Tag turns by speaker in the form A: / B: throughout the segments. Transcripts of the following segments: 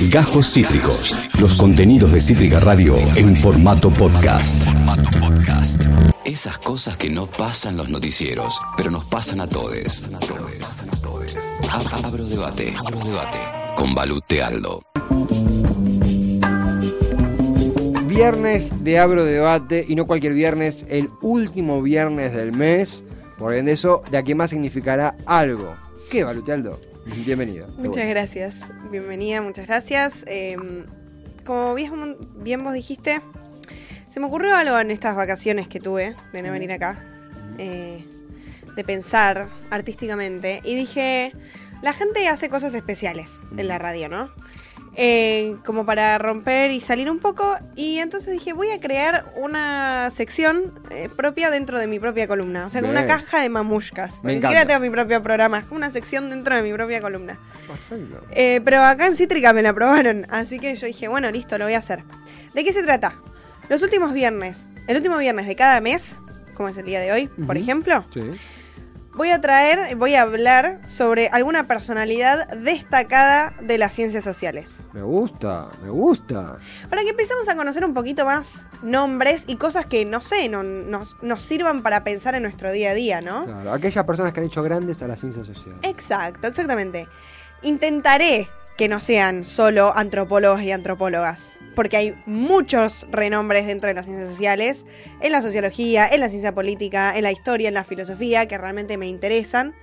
A: Gajos Cítricos. Los contenidos de Cítrica Radio en formato podcast. Esas cosas que no pasan los noticieros, pero nos pasan a todos. Abro debate. Abro debate. Con Balute Aldo.
B: Viernes de Abro Debate, y no cualquier viernes, el último viernes del mes. Por ende, eso de aquí más significará algo. ¿Qué, Balutealdo? Bienvenido.
C: Muchas gracias. Bienvenida, muchas gracias. Eh, como bien, bien vos dijiste, se me ocurrió algo en estas vacaciones que tuve de no venir acá, eh, de pensar artísticamente, y dije, la gente hace cosas especiales en la radio, ¿no? Eh, como para romper y salir un poco. Y entonces dije, voy a crear una sección eh, propia dentro de mi propia columna. O sea, como una caja de mamushkas.
B: Me
C: Ni
B: encanta.
C: siquiera tengo mi propio programa, una sección dentro de mi propia columna.
B: Perfecto.
C: Eh, pero acá en Cítrica me la aprobaron, así que yo dije, bueno, listo, lo voy a hacer. ¿De qué se trata? Los últimos viernes, el último viernes de cada mes, como es el día de hoy, por ejemplo,
B: Sí.
C: Voy a traer, voy a hablar sobre alguna personalidad destacada de las ciencias sociales.
B: Me gusta, me gusta.
C: Para que empecemos a conocer un poquito más nombres y cosas que, no sé, no- nos, nos sirvan para pensar en nuestro día a día, ¿no?
B: Claro, aquellas personas que han hecho grandes a la ciencia social.
C: Exacto, exactamente. Intentaré que no sean solo antropólogos y antropólogas, porque hay muchos renombres dentro de las ciencias sociales, en la sociología, en la ciencia política, en la historia, en la filosofía, que realmente me interesan.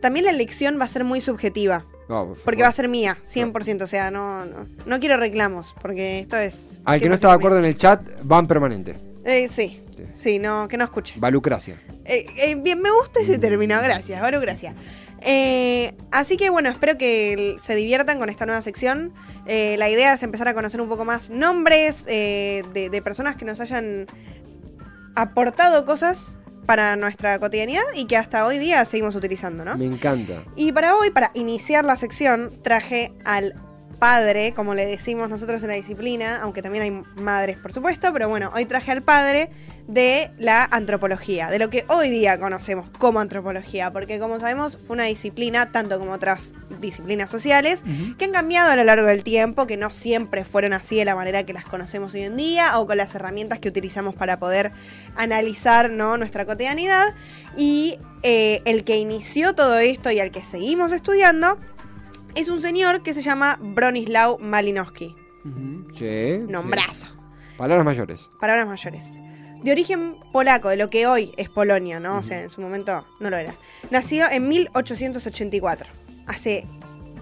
C: También la elección va a ser muy subjetiva,
B: No, por
C: porque va a ser mía, 100%, o sea, no, no, no quiero reclamos, porque esto es...
B: Al que no
C: 100%
B: está de acuerdo en el chat, van permanente.
C: Eh, sí,
B: Sí.
C: sí, no, que no escuche.
B: Valucracia.
C: Eh, eh, bien, me gusta ese término, gracias, Varo, gracias. Eh, así que bueno, espero que se diviertan con esta nueva sección. Eh, la idea es empezar a conocer un poco más nombres eh, de, de personas que nos hayan aportado cosas para nuestra cotidianidad y que hasta hoy día seguimos utilizando, ¿no?
B: Me encanta.
C: Y para hoy, para iniciar la sección, traje al padre, como le decimos nosotros en la disciplina, aunque también hay madres, por supuesto, pero bueno, hoy traje al padre de la antropología, de lo que hoy día conocemos como antropología, porque como sabemos fue una disciplina, tanto como otras disciplinas sociales, que han cambiado a lo largo del tiempo, que no siempre fueron así de la manera que las conocemos hoy en día, o con las herramientas que utilizamos para poder analizar ¿no? nuestra cotidianidad. Y eh, el que inició todo esto y al que seguimos estudiando es un señor que se llama Bronislaw Malinowski.
B: Sí.
C: Nombrazo.
B: sí. Palabras mayores.
C: Palabras mayores. De origen polaco, de lo que hoy es Polonia, ¿no? O sea, en su momento no lo era. Nacido en 1884. Hace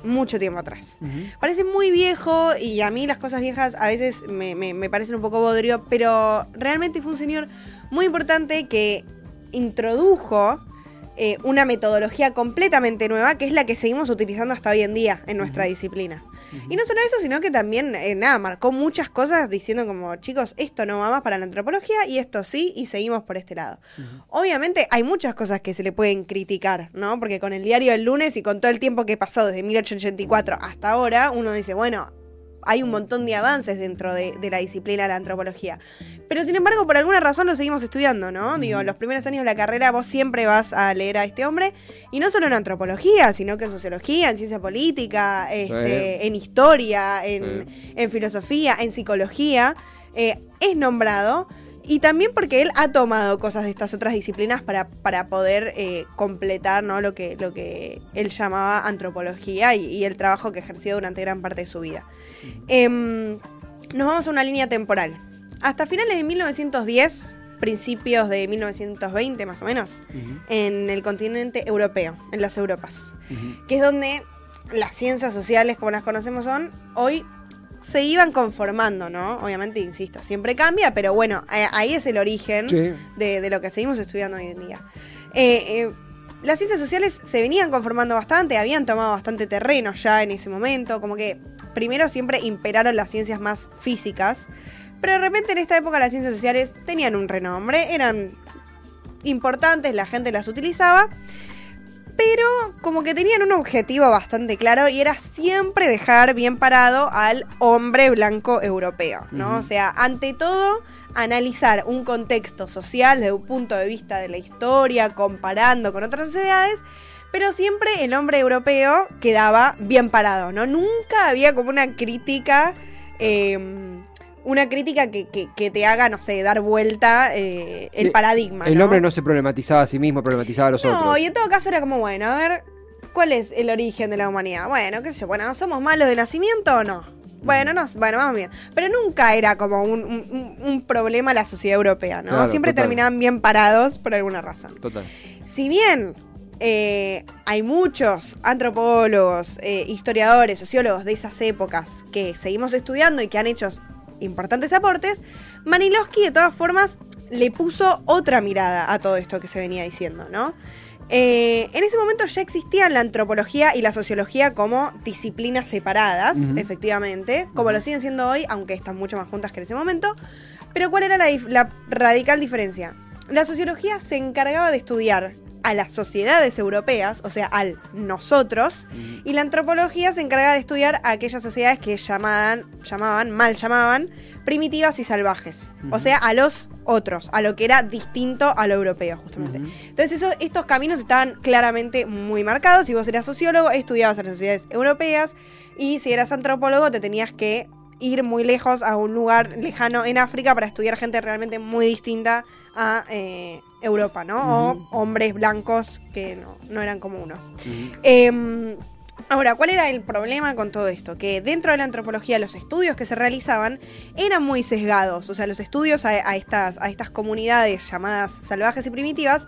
C: mucho tiempo atrás. Parece muy viejo y a mí las cosas viejas a veces me, me- me parecen un poco bodrio, pero realmente fue un señor muy importante que introdujo eh, una metodología completamente nueva que es la que seguimos utilizando hasta hoy en día en nuestra disciplina. Y no solo eso, sino que también, eh, nada, marcó muchas cosas diciendo como, chicos, esto no va más para la antropología y esto sí, y seguimos por este lado. Obviamente hay muchas cosas que se le pueden criticar, ¿no? Porque con el diario del lunes y con todo el tiempo que pasó desde 1884 hasta ahora, uno dice, bueno, hay un montón de avances dentro de, de la disciplina de la antropología. Pero sin embargo, por alguna razón lo seguimos estudiando, ¿no? Digo, los primeros años de la carrera vos siempre vas a leer a este hombre, y no solo en antropología, sino que en sociología, en ciencia política, este, en historia, en, en filosofía, en psicología. eh, es nombrado. Y también porque él ha tomado cosas de estas otras disciplinas para, para poder eh, completar ¿no? lo, que, lo que él llamaba antropología y, y el trabajo que ejerció durante gran parte de su vida. Em, nos vamos a una línea temporal. Hasta finales de 1910, principios de 1920 más o menos, en el continente europeo, en las Europas, que es donde las ciencias sociales como las conocemos son hoy se iban conformando, ¿no? Obviamente, insisto, siempre cambia, pero bueno, eh, ahí es el origen
B: Sí.
C: de, de lo que seguimos estudiando hoy en día. Eh, eh, las ciencias sociales se venían conformando bastante, habían tomado bastante terreno ya en ese momento, como que primero siempre imperaron las ciencias más físicas, pero de repente en esta época las ciencias sociales tenían un renombre, eran importantes, la gente las utilizaba, pero como que tenían un objetivo bastante claro y era siempre dejar bien parado al hombre blanco europeo, ¿no? O sea, ante todo, analizar un contexto social desde un punto de vista de la historia, comparando con otras sociedades, Pero siempre el hombre europeo quedaba bien parado, ¿no? Nunca había como una crítica. eh, una crítica que, que- que te haga, no sé, dar vuelta eh, el
B: Sí,
C: paradigma.
B: El hombre no se problematizaba a sí mismo, problematizaba a los
C: No,
B: otros.
C: y en todo caso era como, bueno, a ver, ¿cuál es el origen de la humanidad? Bueno, qué sé yo, bueno, ¿somos malos de nacimiento o no? Bueno, no, bueno, vamos bien. Pero nunca era como un, un- un- un problema la sociedad europea, ¿no?
B: Claro,
C: Siempre
B: total.
C: terminaban bien parados por alguna razón.
B: Total.
C: Si bien eh, hay muchos antropólogos, eh, historiadores, sociólogos de esas épocas que seguimos estudiando y que han hecho importantes aportes, Manilowski de todas formas le puso otra mirada a todo esto que se venía diciendo, ¿no? Eh, en ese momento ya existían la antropología y la sociología como disciplinas separadas, efectivamente, como lo siguen siendo hoy, aunque están mucho más juntas que en ese momento. Pero ¿cuál era la, dif- la radical diferencia? La sociología se encargaba de estudiar a las sociedades europeas, o sea, al nosotros, y la antropología se encargaba de estudiar a aquellas sociedades que llamaban, llamaban, mal llamaban, primitivas y salvajes, o sea, a los otros, a lo que era distinto a lo europeo, justamente. Entonces eso- estos caminos estaban claramente muy marcados. Si vos eras sociólogo, estudiabas a las sociedades europeas y si eras antropólogo te tenías que ir muy lejos a un lugar lejano en África para estudiar gente realmente muy distinta a eh, Europa, ¿no? O hombres blancos que no, no eran como uno. Em, ahora, ¿cuál era el problema con todo esto? Que dentro de la antropología los estudios que se realizaban eran muy sesgados. O sea, los estudios a, a estas, a estas comunidades llamadas salvajes y primitivas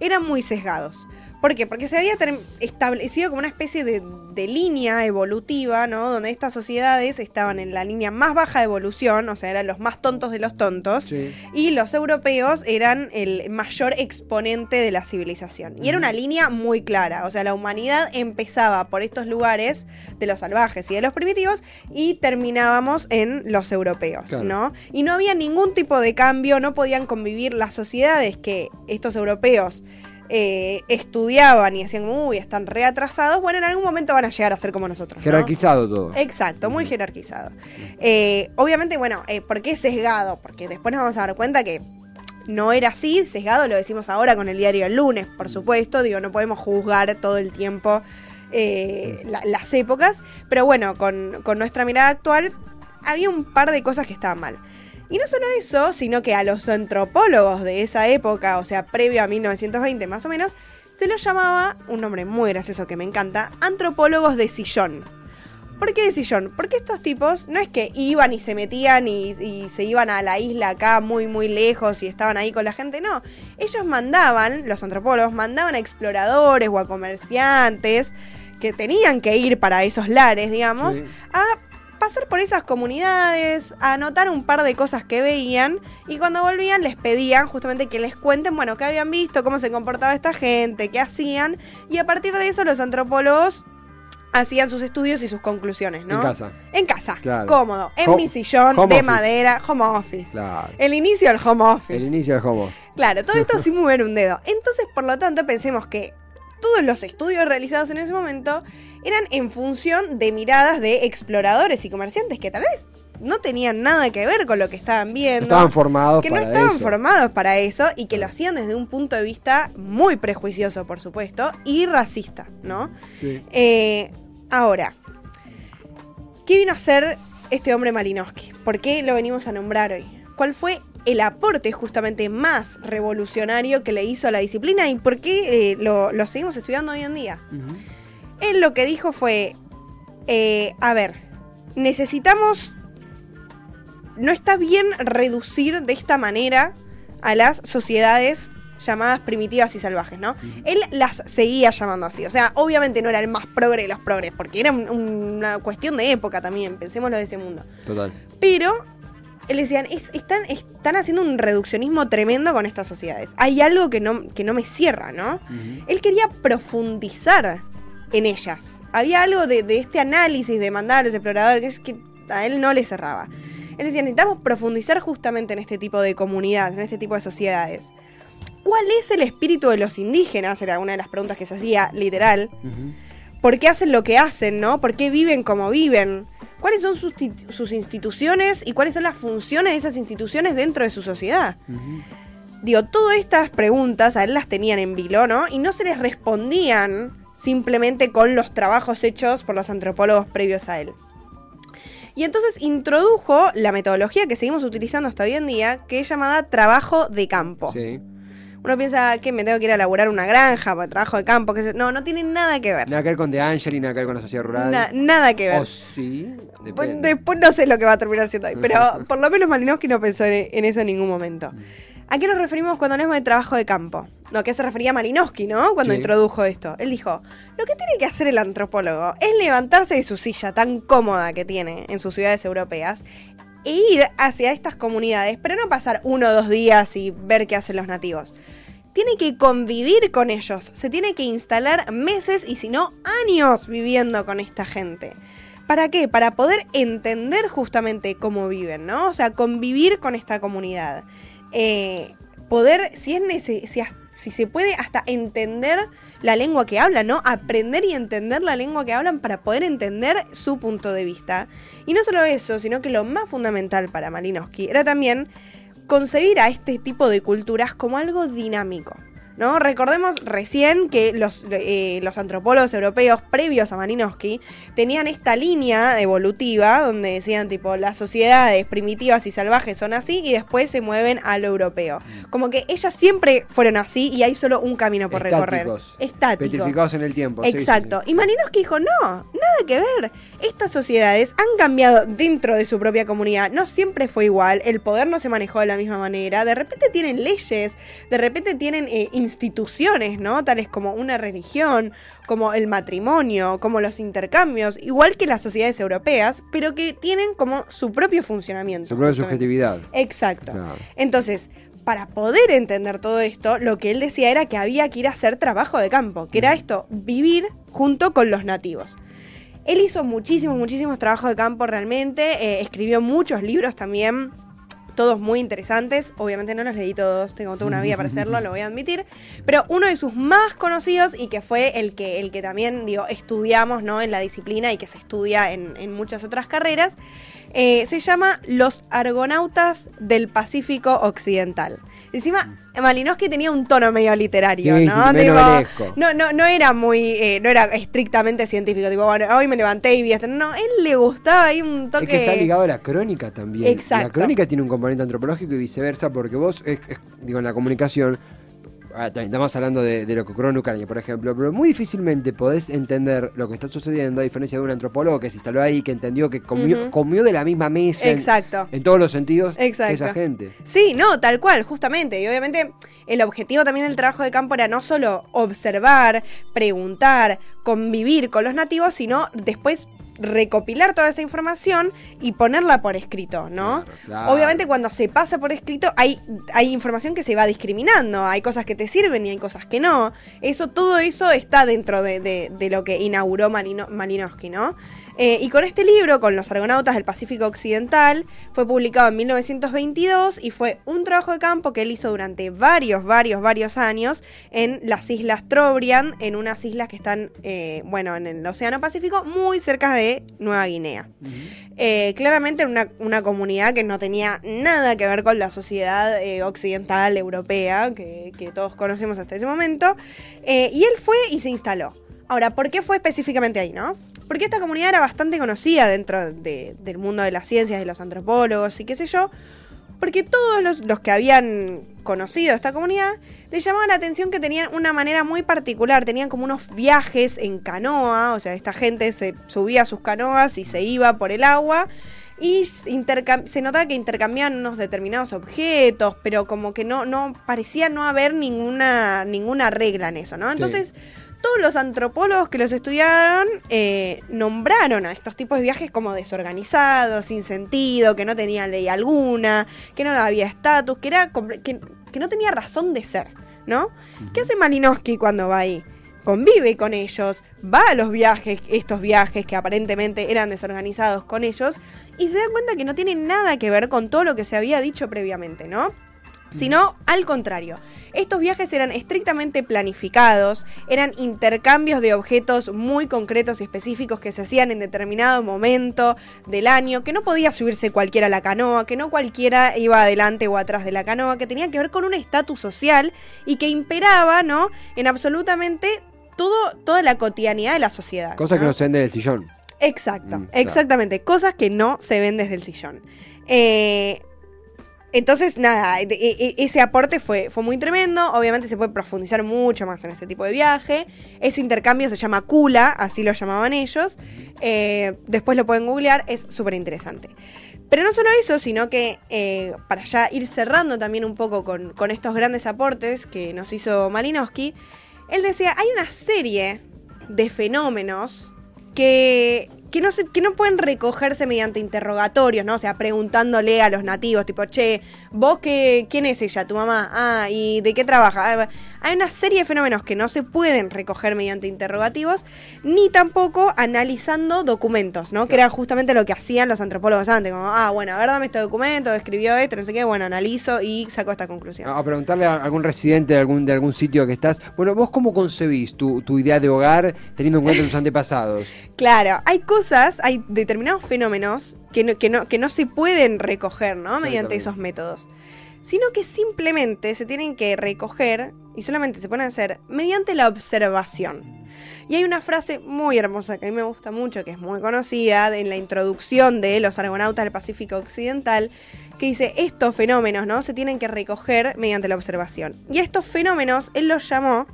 C: eran muy sesgados. ¿Por qué? Porque se había establecido como una especie de, de línea evolutiva, ¿no? Donde estas sociedades estaban en la línea más baja de evolución, o sea, eran los más tontos de los tontos.
B: Sí.
C: Y los europeos eran el mayor exponente de la civilización. Y era una línea muy clara. O sea, la humanidad empezaba por estos lugares de los salvajes y de los primitivos y terminábamos en los europeos,
B: Claro.
C: ¿no? Y no había ningún tipo de cambio, no podían convivir las sociedades que estos europeos eh, estudiaban y decían, uy, están reatrasados. Bueno, en algún momento van a llegar a ser como nosotros. ¿no?
B: Jerarquizado todo.
C: Exacto, muy jerarquizado. Eh, obviamente, bueno, eh, ¿por qué sesgado? Porque después nos vamos a dar cuenta que no era así, sesgado lo decimos ahora con el diario El lunes, por supuesto, digo, no podemos juzgar todo el tiempo eh, la- las épocas, pero bueno, con, con nuestra mirada actual había un par de cosas que estaban mal. Y no solo eso, sino que a los antropólogos de esa época, o sea, previo a 1920 más o menos, se los llamaba, un nombre muy gracioso que me encanta, antropólogos de sillón. ¿Por qué de sillón? Porque estos tipos no es que iban y se metían y, y se iban a la isla acá muy muy lejos y estaban ahí con la gente, no. Ellos mandaban, los antropólogos mandaban a exploradores o a comerciantes que tenían que ir para esos lares, digamos,
B: Sí.
C: a pasar por esas comunidades, anotar un par de cosas que veían y cuando volvían les pedían justamente que les cuenten, bueno, qué habían visto, cómo se comportaba esta gente, qué hacían y a partir de eso los antropólogos hacían sus estudios y sus conclusiones, ¿no?
B: En casa.
C: En casa,
B: Claro.
C: cómodo, en
B: Home-
C: mi sillón
B: home
C: de
B: office.
C: madera, home office.
B: Claro.
C: El inicio del home office.
B: El inicio del homo.
C: Claro, todo esto sin mover un dedo. Entonces, por lo tanto, pensemos que todos los estudios realizados en ese momento eran en función de miradas de exploradores y comerciantes que tal vez no tenían nada que ver con lo que estaban
B: No
C: viendo.
B: estaban formados
C: que no estaban
B: eso.
C: formados para eso y que lo hacían desde un punto de vista muy prejuicioso, por supuesto, y racista, ¿no?
B: Sí.
C: Eh, ahora, ¿qué vino a hacer este hombre Malinowski? ¿Por qué lo venimos a nombrar hoy? ¿Cuál fue el aporte justamente más revolucionario que le hizo a la disciplina y por qué eh, lo, lo seguimos estudiando hoy en día?
B: Ujú.
C: Él lo que dijo fue, eh, a ver, necesitamos, no está bien reducir de esta manera a las sociedades llamadas primitivas y salvajes, ¿no? Él las seguía llamando así, o sea, obviamente no era el más progre de los progres, porque era un- una cuestión de época también, pensémoslo de ese mundo.
B: Total.
C: Pero él decían, es- están, están haciendo un reduccionismo tremendo con estas sociedades. Hay algo que no, que no me cierra, ¿no? Él quería profundizar en ellas. Había algo de, de este análisis de mandar a los exploradores que es que a él no le cerraba. Él decía, necesitamos profundizar justamente en este tipo de comunidades, en este tipo de sociedades. ¿Cuál es el espíritu de los indígenas? Era una de las preguntas que se hacía literal. ¿Por qué hacen lo que hacen, no? ¿Por qué viven como viven? ¿Cuáles son sus, tit- sus instituciones y cuáles son las funciones de esas instituciones dentro de su sociedad? Digo, todas estas preguntas a él las tenían en vilo, ¿no? Y no se les respondían simplemente con los trabajos hechos por los antropólogos previos a él. Y entonces introdujo la metodología que seguimos utilizando hasta hoy en día, que es llamada trabajo de campo.
B: Sí.
C: Uno piensa que me tengo que ir a laburar una granja para trabajo de campo, que se- no, no tiene nada que ver.
B: Nada que ver con De Angeli, nada que ver con la sociedad rural.
C: Na- nada que ver.
B: O sí, depende.
C: después no sé lo que va a terminar siendo ahí, pero por lo menos Malinowski no pensó en, en eso en ningún momento. ¿A qué nos referimos cuando hablamos de trabajo de campo? No, ¿qué se refería Malinowski, no? Cuando
B: Sí.
C: introdujo esto. Él dijo, lo que tiene que hacer el antropólogo es levantarse de su silla tan cómoda que tiene en sus ciudades europeas e ir hacia estas comunidades, pero no pasar uno o dos días y ver qué hacen los nativos. Tiene que convivir con ellos, se tiene que instalar meses y si no años viviendo con esta gente. ¿Para qué? Para poder entender justamente cómo viven, ¿no? O sea, convivir con esta comunidad. Eh, poder, si es nece- si, as- si se puede, hasta entender la lengua que hablan, ¿no? Aprender y entender la lengua que hablan para poder entender su punto de vista. Y no solo eso, sino que lo más fundamental para Malinowski era también concebir a este tipo de culturas como algo dinámico. ¿No? Recordemos recién que los, eh, los antropólogos europeos previos a Malinowski tenían esta línea evolutiva donde decían tipo las sociedades primitivas y salvajes son así y después se mueven a lo europeo. Como que ellas siempre fueron así y hay solo un camino por recorrer.
B: Estáticos.
C: Estático.
B: Petrificados en el tiempo. sí, sí,
C: Exacto.
B: sí.
C: Y Malinowski dijo, no, nada que ver. Estas sociedades han cambiado dentro de su propia comunidad. No siempre fue igual. El poder no se manejó de la misma manera. De repente tienen leyes, de repente tienen eh, instituciones, ¿no? Tales como una religión, como el matrimonio, como los intercambios, igual que las sociedades europeas, pero que tienen como su propio funcionamiento.
B: Su propia subjetividad.
C: Exacto.
B: Claro.
C: Entonces, para poder entender todo esto, lo que él decía era que había que ir a hacer trabajo de campo, que era esto, vivir junto con los nativos. Él hizo muchísimos, muchísimos trabajos de campo realmente, eh, escribió muchos libros también, todos muy interesantes. Obviamente no los leí todos, tengo toda una vida para hacerlo, lo voy a admitir. Pero uno de sus más conocidos y que fue el que, el que también digo, estudiamos ¿no? en la disciplina y que se estudia en, en muchas otras carreras, eh, se llama Los Argonautas del Pacífico Occidental. Encima, Malinowski tenía un tono medio literario,
B: Sí,
C: ¿no? no, no, no era muy, eh, no era estrictamente científico, tipo, bueno, hoy me levanté y vi esto. No, él le gustaba ahí un toque.
B: Es que está ligado a la crónica también.
C: Exacto.
B: La crónica tiene un componente antropológico y viceversa, porque vos, es- es- digo, en la comunicación, estamos hablando de, de lo que ocurrió en Ucrania, por ejemplo, pero muy difícilmente podés entender lo que está sucediendo a diferencia de un antropólogo que se instaló ahí, que entendió que comió, de la misma mesa
C: Exacto.
B: En, todos los sentidos
C: Exacto.
B: esa gente.
C: Sí, no, tal cual, justamente. Y obviamente el objetivo también del trabajo de campo era no solo observar, preguntar, convivir con los nativos, sino después recopilar toda esa información y ponerla por escrito, ¿no?
B: Claro, claro.
C: Obviamente cuando se pasa por escrito hay, hay información que se va discriminando, hay cosas que te sirven y hay cosas que no. Eso, todo eso está dentro de, de- de lo que inauguró Malino- Malinowski, ¿no? Eh, y con este libro, con los Argonautas del Pacífico Occidental, fue publicado en 1922 y fue un trabajo de campo que él hizo durante varios, varios, varios años en las islas Trobriand, en unas islas que están, eh, bueno, en el Océano Pacífico, muy cerca de Nueva Guinea. Eh, claramente en una, una comunidad que no tenía nada que ver con la sociedad eh, occidental europea que, que todos conocemos hasta ese momento. Eh, y él fue y se instaló. Ahora, ¿por qué fue específicamente ahí, no? Porque esta comunidad era bastante conocida dentro de- del mundo de las ciencias, de los antropólogos y qué sé yo. Porque todos los, los que habían conocido esta comunidad le llamaban la atención que tenían una manera muy particular. Tenían como unos viajes en canoa, o sea, esta gente se subía a sus canoas y se iba por el agua. Y se notaba que intercambiaban unos determinados objetos, pero como que no, no parecía no haber ninguna, ninguna regla en eso, ¿no? Entonces, todos los antropólogos que los estudiaron eh, nombraron a estos tipos de viajes como desorganizados, sin sentido, que no tenían ley alguna, que no había estatus, que, era que, que no tenía razón de ser, ¿no? ¿Qué hace Malinowski cuando va ahí? Convive con ellos, va a los viajes, estos viajes que aparentemente eran desorganizados con ellos, y se da cuenta que no tienen nada que ver con todo lo que se había dicho previamente, ¿no? Sino al contrario. Estos viajes eran estrictamente planificados, eran intercambios de objetos muy concretos y específicos que se hacían en determinado momento del año, que no podía subirse cualquiera a la canoa, que no cualquiera iba adelante o atrás de la canoa, que tenía que ver con un estatus social y que imperaba, ¿no? En absolutamente todo, toda la cotidianidad de la sociedad.
B: Cosa que no se vende del sillón.
C: Exacto,
B: Mm, claro.
C: exactamente. Cosas que no se ven desde el sillón. Eh, entonces, nada, e- e- ese aporte fue, fue muy tremendo. Obviamente se puede profundizar mucho más en este tipo de viaje. Ese intercambio se llama Kula, así lo llamaban ellos. Eh, después lo pueden googlear, es súper interesante. Pero no solo eso, sino que eh, para ya ir cerrando también un poco con, con estos grandes aportes que nos hizo Malinowski, él decía, hay una serie de fenómenos que, que, no se, que no pueden recogerse mediante interrogatorios, ¿no? O sea, preguntándole a los nativos, tipo, che, vos qué, quién es ella, tu mamá, ah, y de qué trabaja. Ah, Hay una serie de fenómenos que no se pueden recoger mediante interrogativos, ni tampoco analizando documentos, ¿no? Que era justamente lo que hacían los antropólogos antes, como, ah, bueno, a ver, dame este documento, escribió esto, no sé qué, bueno, analizo y saco esta conclusión.
B: A preguntarle a algún residente de algún, de algún sitio que estás. Bueno, ¿vos cómo concebís tu, tu idea de hogar teniendo en cuenta tus antepasados?
C: Claro, hay cosas, hay determinados fenómenos que no, que no, que no se pueden recoger, ¿no? Mediante esos métodos. Sino que simplemente se tienen que recoger y solamente se pueden hacer mediante la observación. Y hay una frase muy hermosa que a mí me gusta mucho, que es muy conocida en la introducción de los argonautas del Pacífico Occidental, que dice, estos fenómenos, ¿no? Se tienen que recoger mediante la observación. Y a estos fenómenos él los llamó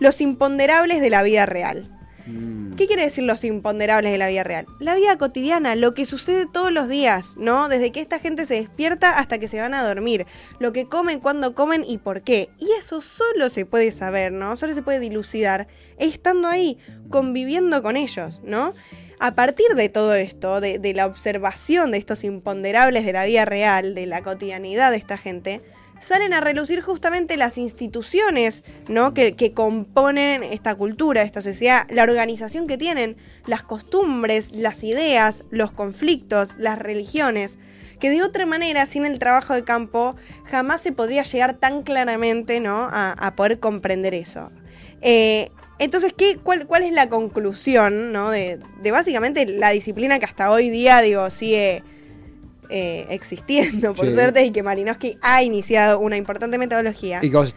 C: los imponderables de la vida real.
B: Mm.
C: ¿Qué quiere decir los imponderables de la vida real? La vida cotidiana, lo que sucede todos los días, ¿no? Desde que esta gente se despierta hasta que se van a dormir, lo que comen, cuándo comen y por qué. Y eso solo se puede saber, ¿no? Solo se puede dilucidar estando ahí, conviviendo con ellos, ¿no? A partir de todo esto, de, de la observación de estos imponderables de la vida real, de la cotidianidad de esta gente, salen a relucir justamente las instituciones ¿no? que, que componen esta cultura, esta sociedad, la organización que tienen, las costumbres, las ideas, los conflictos, las religiones, que de otra manera, sin el trabajo de campo, jamás se podría llegar tan claramente ¿no? a, a poder comprender eso. Eh, entonces, ¿qué, cuál, ¿cuál es la conclusión ¿no? de, de básicamente la disciplina que hasta hoy día, digo, sigue eh, existiendo, por
B: Sí.
C: suerte, y que Malinowski ha iniciado una importante metodología
B: ¿Y qué vos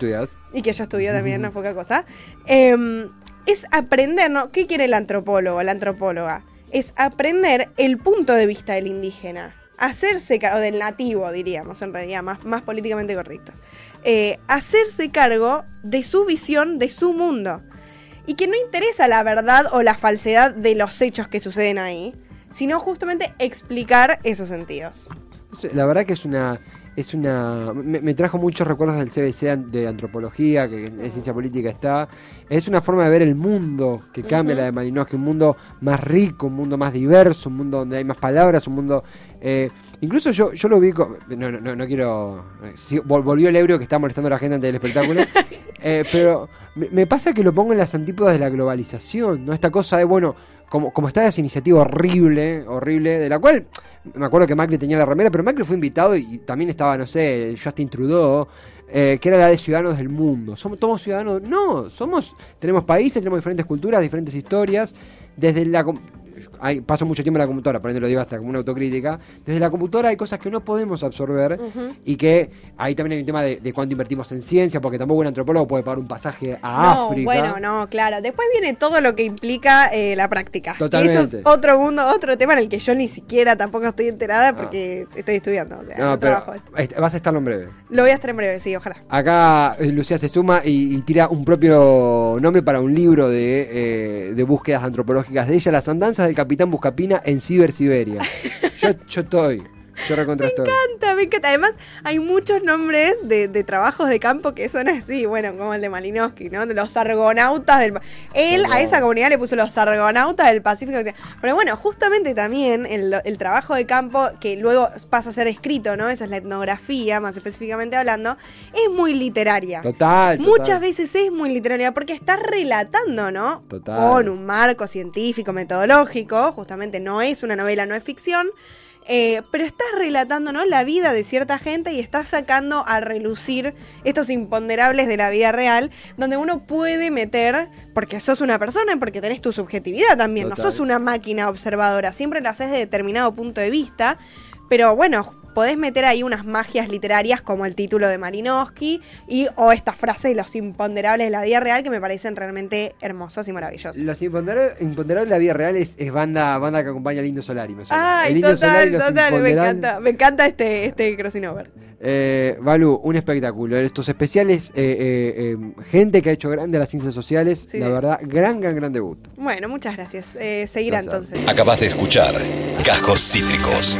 C: y que yo estudié también, no es poca cosa, em, es aprender, ¿no? ¿Qué quiere el antropólogo, la antropóloga? Es aprender el punto de vista del indígena, hacerse cargo, del nativo, diríamos, en realidad, más, más políticamente correcto. Eh, hacerse cargo de su visión, de su mundo. Y que no interesa la verdad o la falsedad de los hechos que suceden ahí, sino justamente explicar esos sentidos.
B: La verdad que es una. Es una. Me, me trajo muchos recuerdos del CBC de antropología, que en ciencia política está. Es una forma de ver el mundo que cambia la de Malinowski, un mundo más rico, un mundo más diverso, un mundo donde hay más palabras, un mundo. eh, incluso yo, yo lo ubico. No, no, no, no quiero. eh, sí, volvió el ebrio que está molestando a la gente antes del espectáculo. eh, pero me, me pasa que lo pongo en las antípodas de la globalización, ¿no? Esta cosa de, bueno, como, como está esa iniciativa horrible, horrible, de la cual me acuerdo que Macri tenía la remera, pero Macri fue invitado y también estaba, no sé, Justin Trudeau, eh, que era la de ciudadanos del mundo. ¿Somos todos ciudadanos? No, somos, tenemos países, tenemos diferentes culturas, diferentes historias. Desde la hay- paso mucho tiempo en la computadora, por ende lo digo hasta como una autocrítica. Desde la computadora hay cosas que no podemos absorber y que ahí también hay un tema de, de cuánto invertimos en ciencia, porque tampoco un antropólogo puede pagar un pasaje a
C: No,
B: África.
C: bueno, no, claro. Después viene todo lo que implica eh, la práctica. Y
B: Totalmente.
C: eso es otro mundo, otro tema en el que yo ni siquiera tampoco estoy enterada porque estoy estudiando. O sea,
B: No,
C: trabajo
B: vas a estarlo en breve.
C: Lo voy a estar en breve, sí, ojalá.
B: Acá eh, Lucía se suma y, y tira un propio nombre para un libro de, eh, de búsquedas antropológicas de ella, Las andanzas del capitán Buscapina en Ciber Siberia. Yo, yo estoy, yo.
C: Me encanta, me encanta. Además, hay muchos nombres de, de trabajos de campo que son así, bueno, como el de Malinowski, ¿no? De los argonautas del... Él a esa comunidad le puso los argonautas del Pacífico. Pero bueno, justamente también el, el trabajo de campo, que luego pasa a ser escrito, ¿no? Esa es la etnografía, más específicamente hablando, es muy literaria.
B: Total, total.
C: Muchas veces es muy literaria porque está relatando, ¿no?
B: Total.
C: Con un marco científico, metodológico, justamente no es una novela, no es ficción. Eh, pero estás relatando ¿no? la vida de cierta gente y estás sacando a relucir estos imponderables de la vida real, donde uno puede meter, porque sos una persona, porque tenés tu subjetividad también, no sos una máquina observadora, siempre lo haces de determinado punto de vista, pero bueno, podés meter ahí unas magias literarias como el título de Malinowski y o estas frases de los imponderables de la vida real que me parecen realmente hermosos y maravillosos.
B: Los imponderables, imponderables de la vida real es, es banda, banda que acompaña al Indio Solari. Me suena.
C: Ay,
B: El Indio Solari,
C: total,
B: los
C: total, me encanta, me encanta este, este crossing over.
B: Eh, Balu, un espectáculo. Estos especiales, eh, eh, eh, gente que ha hecho grande las ciencias sociales,
C: Sí.
B: la verdad, gran, gran, gran debut.
C: Bueno, muchas gracias. Eh, seguirá
B: Gracias.
C: entonces.
A: Acabas de escuchar Cajos Cítricos.